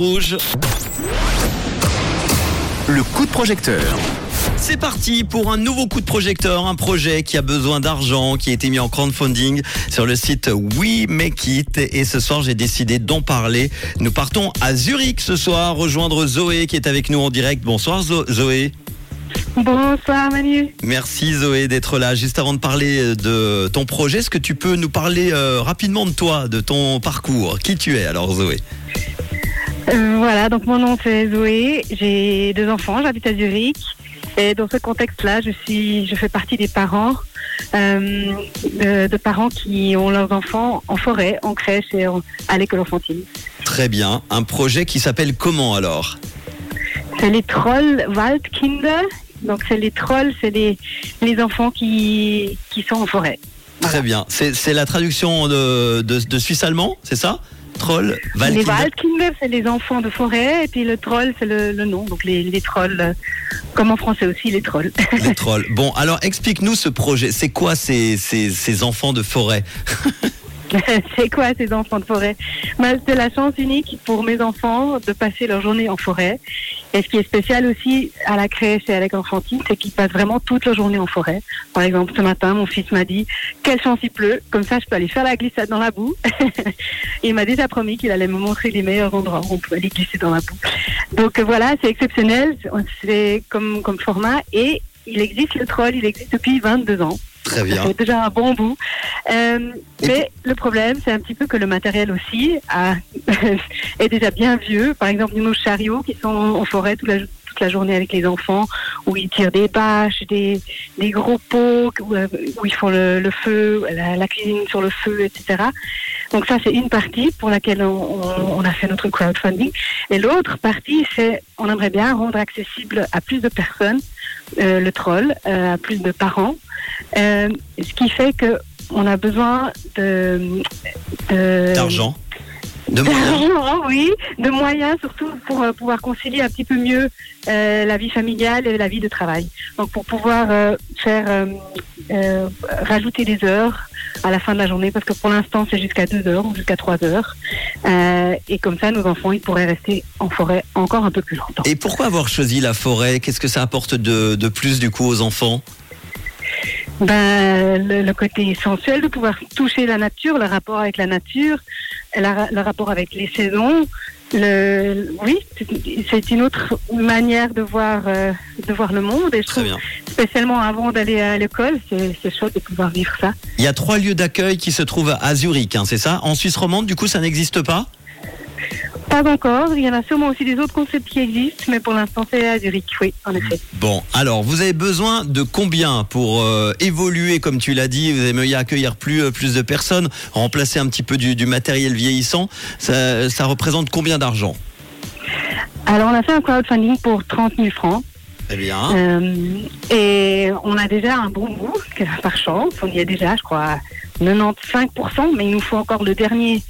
Rouge. Le coup de projecteur. C'est parti pour un nouveau coup de projecteur, un projet qui a besoin d'argent, qui a été mis en crowdfunding sur le site We Make It. Et ce soir, j'ai décidé d'en parler. Nous partons à Zurich ce soir, rejoindre Zoé qui est avec nous en direct. Bonsoir Zo- Zoé. Bonsoir Manu. Merci Zoé d'être là. Juste avant de parler de ton projet, est-ce que tu peux nous parler euh, rapidement de toi, de ton parcours? Qui tu es alors Zoé? Euh, voilà, donc mon nom c'est Zoé, j'ai deux enfants, j'habite à Zurich. Et dans ce contexte-là, je suis, je fais partie des parents, euh, de, de parents qui ont leurs enfants en forêt, en crèche et en- à l'école enfantine. Très bien. Un projet qui s'appelle comment alors? C'est les trolls Waldkinder. Donc c'est les trolls, c'est les, les enfants qui, qui sont en forêt. Très bien. C'est la traduction de, de, de suisse allemand, c'est ça? Troll, Les Valkyrie. Waldkinder, c'est les enfants de forêt, et puis le troll, c'est le, le nom. Donc les, les trolls, euh, comme en français aussi, les trolls. Les trolls. Bon, alors explique-nous ce projet. C'est quoi ces, ces, ces enfants de forêt? c'est quoi ces enfants de forêt Ben, C'est la chance unique pour mes enfants de passer leur journée en forêt. Et ce qui est spécial aussi à la crèche et à l'école enfantine, c'est qu'ils passent vraiment toute leur journée en forêt. Par exemple, ce matin, mon fils m'a dit quelle chance il pleut, comme ça je peux aller faire la glissade dans la boue. il m'a déjà promis qu'il allait me montrer les meilleurs endroits où on peut aller glisser dans la boue. Donc euh, voilà, c'est exceptionnel, c'est comme, comme format et il existe le troll, il existe depuis 22 ans. Très bien. fait déjà un bon bout. Euh, mais le problème, c'est un petit peu que le matériel aussi a, est déjà bien vieux. Par exemple, nos chariots qui sont en forêt toute la, toute la journée avec les enfants, où ils tirent des bâches, des, des gros pots, où, euh, où ils font le, le feu, la, la cuisine sur le feu, etc. Donc ça, c'est une partie pour laquelle on, on- on a fait notre crowdfunding. Et l'autre partie, c'est on aimerait bien rendre accessible à plus de personnes euh, le troll, euh, à plus de parents. Euh, ce qui fait que on a besoin de D'argent. De moyens. d'argent, oui, de moyens surtout pour euh, pouvoir concilier un petit peu mieux euh, la vie familiale et la vie de travail. Donc pour pouvoir euh, faire euh, rajouter des heures à la fin de la journée, parce que pour l'instant c'est jusqu'à 2 heures ou jusqu'à 3 heures. Euh, et comme ça, nos enfants, ils pourraient rester en forêt encore un peu plus longtemps. Et pourquoi avoir choisi la forêt? Qu'est-ce que ça apporte de, de plus du coup aux enfants? Ben, le, le côté sensuel de pouvoir toucher la nature, le rapport avec la nature, la- le rapport avec les saisons. Le, oui, c'est- une autre manière de voir, euh, de voir le monde. Et je Très trouve, bien. spécialement avant d'aller à l'école, c'est c'est chouette de pouvoir vivre ça. Il y a trois lieux d'accueil qui se trouvent à Zurich, hein, c'est ça? En Suisse romande, du coup, ça n'existe pas? Pas encore. Il y en a sûrement aussi des autres concepts qui existent, mais pour l'instant, c'est à Zurich, oui, en effet. Bon, alors, vous avez besoin de combien pour euh, évoluer, comme tu l'as dit? Vous aimeriez accueillir plus, euh, plus de personnes, remplacer un petit peu du, du matériel vieillissant? Ça, ça représente combien d'argent? Alors, on a fait un crowdfunding pour 30 000 francs. Très bien. Euh, et on a déjà un bon bout, par chance. On y est déjà, je crois, à 95%, mais il nous faut encore le dernier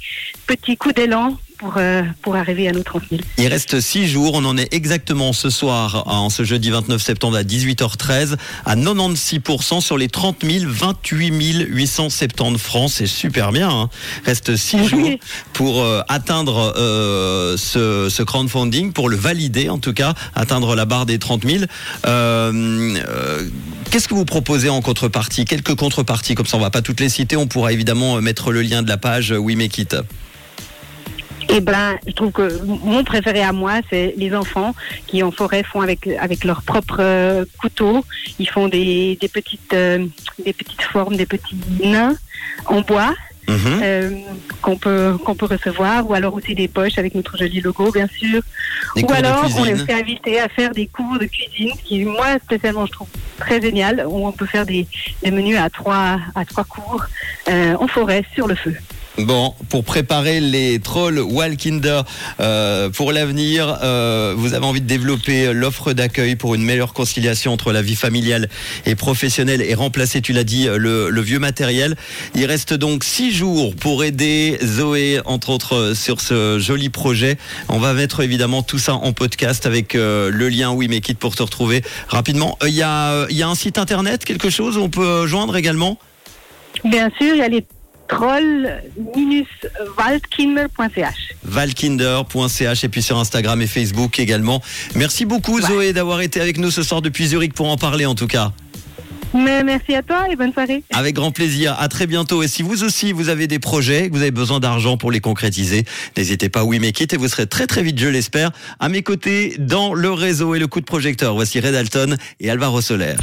petit coup d'élan pour, euh, pour arriver à nos 30 000. Il reste 6 jours, on en est exactement ce soir, en ce jeudi 29 septembre à 18h13, à 96% sur les 30 000, 28 870 francs, c'est super bien. Hein. Reste 6 jours pour euh, atteindre euh, ce, ce crowdfunding, pour le valider en tout cas, atteindre la barre des 30 000. Euh, euh, Qu'est-ce que vous proposez en contrepartie? Quelques contreparties, comme ça on va pas toutes les citer, on pourra évidemment mettre le lien de la page We Make It. Et ben, je trouve que mon préféré à moi, c'est les enfants qui en forêt font avec avec leurs propres euh, couteaux. Ils font des, des petites euh, des petites formes, des petits nains en bois Mhm. euh, qu'on peut qu'on peut recevoir, ou alors aussi des poches avec notre joli logo, bien sûr. Des Ou alors, on est aussi invité à faire des cours de cuisine, qui moi spécialement je trouve très génial, où on peut faire des, des menus à trois à trois cours euh, en forêt sur le feu. Bon, pour préparer les trolls Walkinder euh, pour l'avenir, euh, vous avez envie de développer l'offre d'accueil pour une meilleure conciliation entre la vie familiale et professionnelle et remplacer, tu l'as dit, le, vieux matériel. Il reste donc six jours pour aider Zoé, entre autres, sur ce joli projet. On va mettre évidemment tout ça en podcast avec euh, le lien Oui mais quitte pour te retrouver rapidement. Euh, Il y, a, y a un site internet, quelque chose où on peut joindre également? Bien sûr, il y a les troll-waldkinder.ch. Valkinder.ch et puis sur Instagram et Facebook également. Merci beaucoup Zoé d'avoir été avec nous ce soir depuis Zurich pour en parler en tout cas. Mais merci à toi et bonne soirée. Avec grand plaisir. À très bientôt. Et si vous aussi, vous avez des projets, que vous avez besoin d'argent pour les concrétiser, n'hésitez pas à oui, mais quitte et vous serez très très vite, je l'espère, à mes côtés dans le réseau et le coup de projecteur. Voici Red Alton et Alvaro Soler.